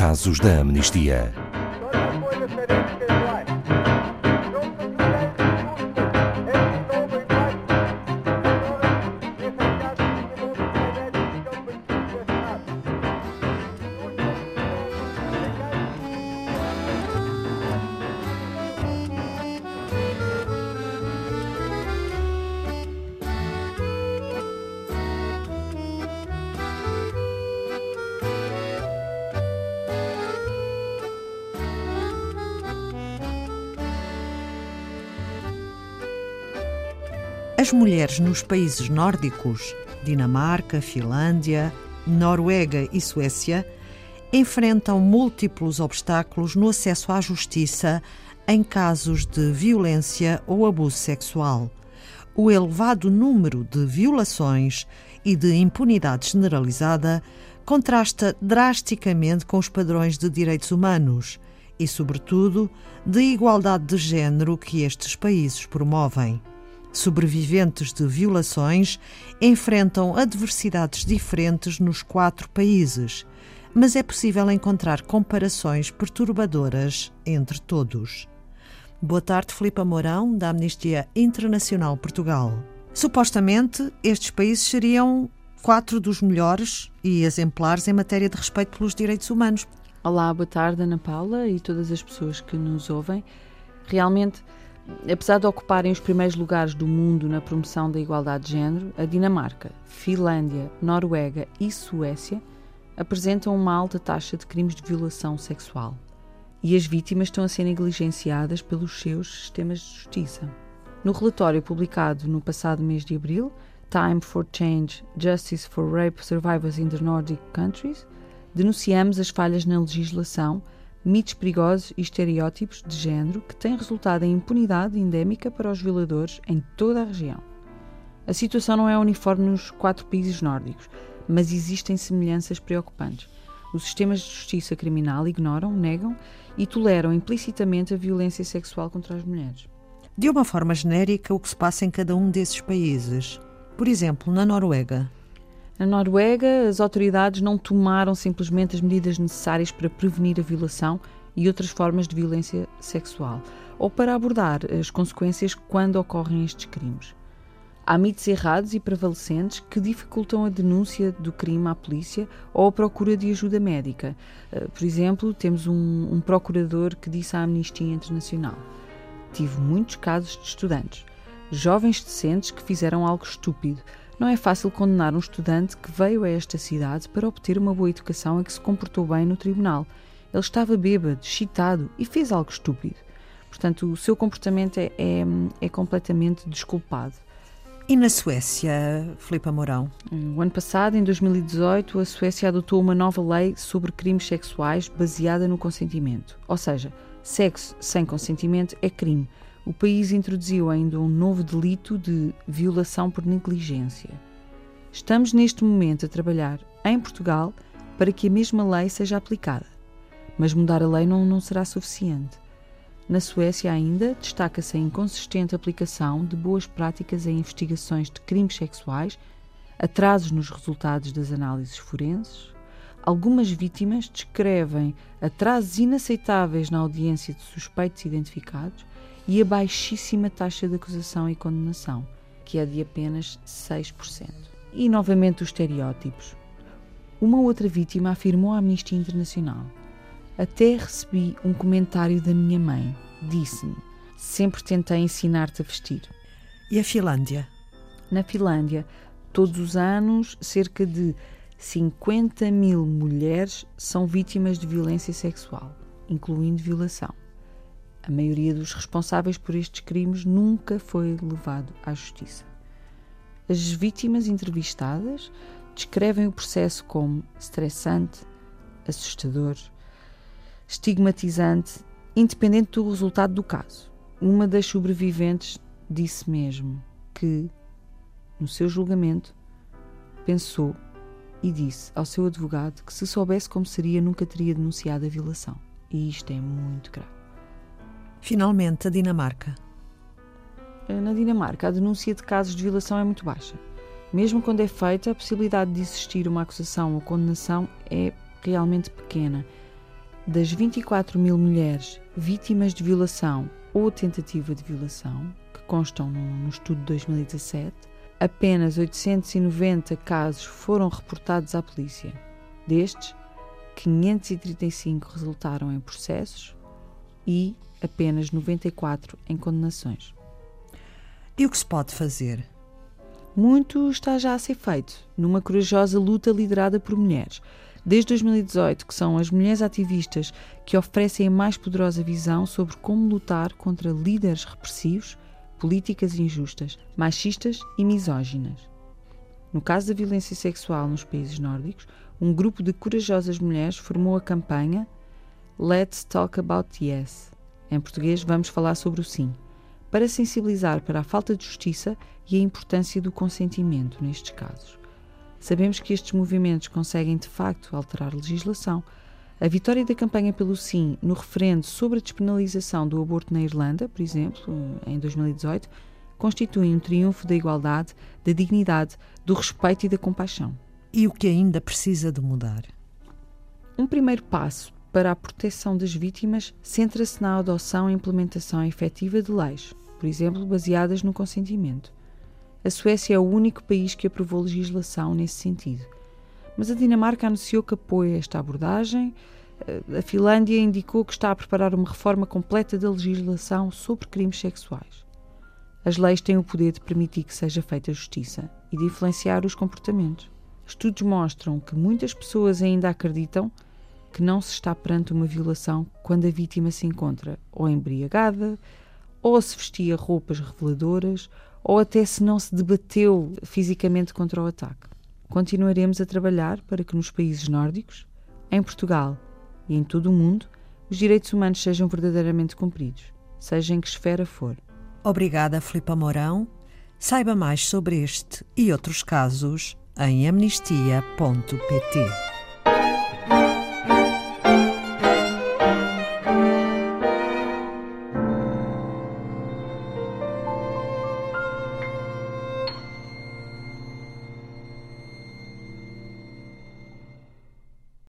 casos da amnistia. As mulheres nos países nórdicos, Dinamarca, Finlândia, Noruega e Suécia, enfrentam múltiplos obstáculos no acesso à justiça em casos de violência ou abuso sexual. O elevado número de violações e de impunidade generalizada contrasta drasticamente com os padrões de direitos humanos e, sobretudo, de igualdade de género que estes países promovem sobreviventes de violações enfrentam adversidades diferentes nos quatro países, mas é possível encontrar comparações perturbadoras entre todos. Boa tarde, Filipe Mourão, da Amnistia Internacional Portugal. Supostamente, estes países seriam quatro dos melhores e exemplares em matéria de respeito pelos direitos humanos. Olá, boa tarde, Ana Paula e todas as pessoas que nos ouvem. Realmente, apesar de ocuparem os primeiros lugares do mundo na promoção da igualdade de género, a Dinamarca, Finlândia, Noruega e Suécia apresentam uma alta taxa de crimes de violação sexual. E as vítimas estão a ser negligenciadas pelos seus sistemas de justiça. No relatório publicado no passado mês de abril, Time for Change Justice for Rape Survivors in the Nordic Countries, denunciamos as falhas na legislação mitos perigosos e estereótipos de género que têm resultado em impunidade endémica para os violadores em toda a região. A situação não é uniforme nos quatro países nórdicos, mas existem semelhanças preocupantes. Os sistemas de justiça criminal ignoram, negam e toleram implicitamente a violência sexual contra as mulheres. De uma forma genérica, o que se passa em cada um desses países. Por exemplo, na Noruega, na Noruega, as autoridades não tomaram simplesmente as medidas necessárias para prevenir a violação e outras formas de violência sexual, ou para abordar as consequências quando ocorrem estes crimes. Há mitos errados e prevalecentes que dificultam a denúncia do crime à polícia ou a procura de ajuda médica. Eh, por exemplo, temos um, um procurador que disse à Amnistia Internacional: Tive muitos casos de estudantes, jovens decentes que fizeram algo estúpido, não é fácil condenar um estudante que veio a esta cidade para obter uma boa educação e que se comportou bem no tribunal. Ele estava bêbado, excitado e fez algo estúpido. Portanto, o seu comportamento é, é, é completamente desculpado. E na Suécia, Filipe Mourão? O ano passado, em 2018, a Suécia adotou uma nova lei sobre crimes sexuais baseada no consentimento. Ou seja, sexo sem consentimento é crime o país introduziu ainda um novo delito de violação por negligência. Estamos neste momento a trabalhar em Portugal para que a mesma lei seja aplicada. Mas mudar a lei não, não será suficiente. Na Suécia, ainda, destaca-se a inconsistente aplicação de boas práticas em investigações de crimes sexuais, atrasos nos resultados das análises forenses. Algumas vítimas descrevem atrasos inaceitáveis na audiência de suspeitos identificados e a baixíssima taxa de acusação e condenação, que é de apenas 6%. E novamente os estereótipos. Uma outra vítima afirmou à Amnistia Internacional: Até recebi um comentário da minha mãe. Disse-me: Sempre tentei ensinar-te a vestir. E a Finlândia? Na Finlândia, todos os anos, cerca de 50 mil mulheres são vítimas de violência sexual, incluindo violação. A maioria dos responsáveis por estes crimes nunca foi levado à justiça. As vítimas entrevistadas descrevem o processo como estressante, assustador, estigmatizante, independente do resultado do caso. Uma das sobreviventes disse mesmo que, no seu julgamento, pensou e disse ao seu advogado que, se soubesse como seria, nunca teria denunciado a violação. E isto é muito grave. Finalmente, a Dinamarca. Eh, na Dinamarca, a denúncia de casos de violação é muito baixa. Mesmo quando é feita, a possibilidade de existir uma acusação ou condenação é realmente pequena. das 24 mil mulheres vítimas de violação ou tentativa de violação, que constam no, no estudo de 2017, apenas 890 casos foram reportados à polícia. Destes, 535 resultaram em processos e apenas 94 em condenações. E o que se pode fazer? Muito está já a ser feito, numa corajosa luta liderada por mulheres. Desde 2018, que são as mulheres ativistas que oferecem a mais poderosa visão sobre como lutar contra líderes repressivos, políticas injustas, machistas e misóginas. No caso da violência sexual nos países nórdicos, um grupo de corajosas mulheres formou a campanha Let's Talk About Yes. Em português, vamos falar sobre o sim, para sensibilizar para a falta de justiça e a importância do consentimento nestes casos. Sabemos que estes movimentos conseguem de facto alterar a legislação. A vitória da campanha pelo sim no referendo sobre a despenalização do aborto na Irlanda, por exemplo, em 2018, constitui um triunfo da igualdade, da dignidade, do respeito e da compaixão. E o que ainda precisa de mudar? Um primeiro passo para a proteção das vítimas centra-se na adoção e implementação efetiva de leis, por exemplo, baseadas no consentimento. A Suécia é o único país que aprovou legislação nesse sentido. Mas a Dinamarca anunciou que apoia esta abordagem. Eh, a Finlândia indicou que está a preparar uma reforma completa da legislação sobre crimes sexuais. As leis têm o poder de permitir que seja feita justiça e de influenciar os comportamentos. Estudos mostram que muitas pessoas ainda acreditam que não se está perante uma violação quando a vítima se encontra ou embriagada, ou se vestia roupas reveladoras, ou até se não se debateu fisicamente contra o ataque. Continuaremos a trabalhar para que nos países nórdicos, em Portugal e em todo o mundo, os direitos humanos sejam verdadeiramente cumpridos, seja em que esfera for. Obrigada, Filipa Mourão. Saiba mais sobre este e outros casos em amnistia.pt.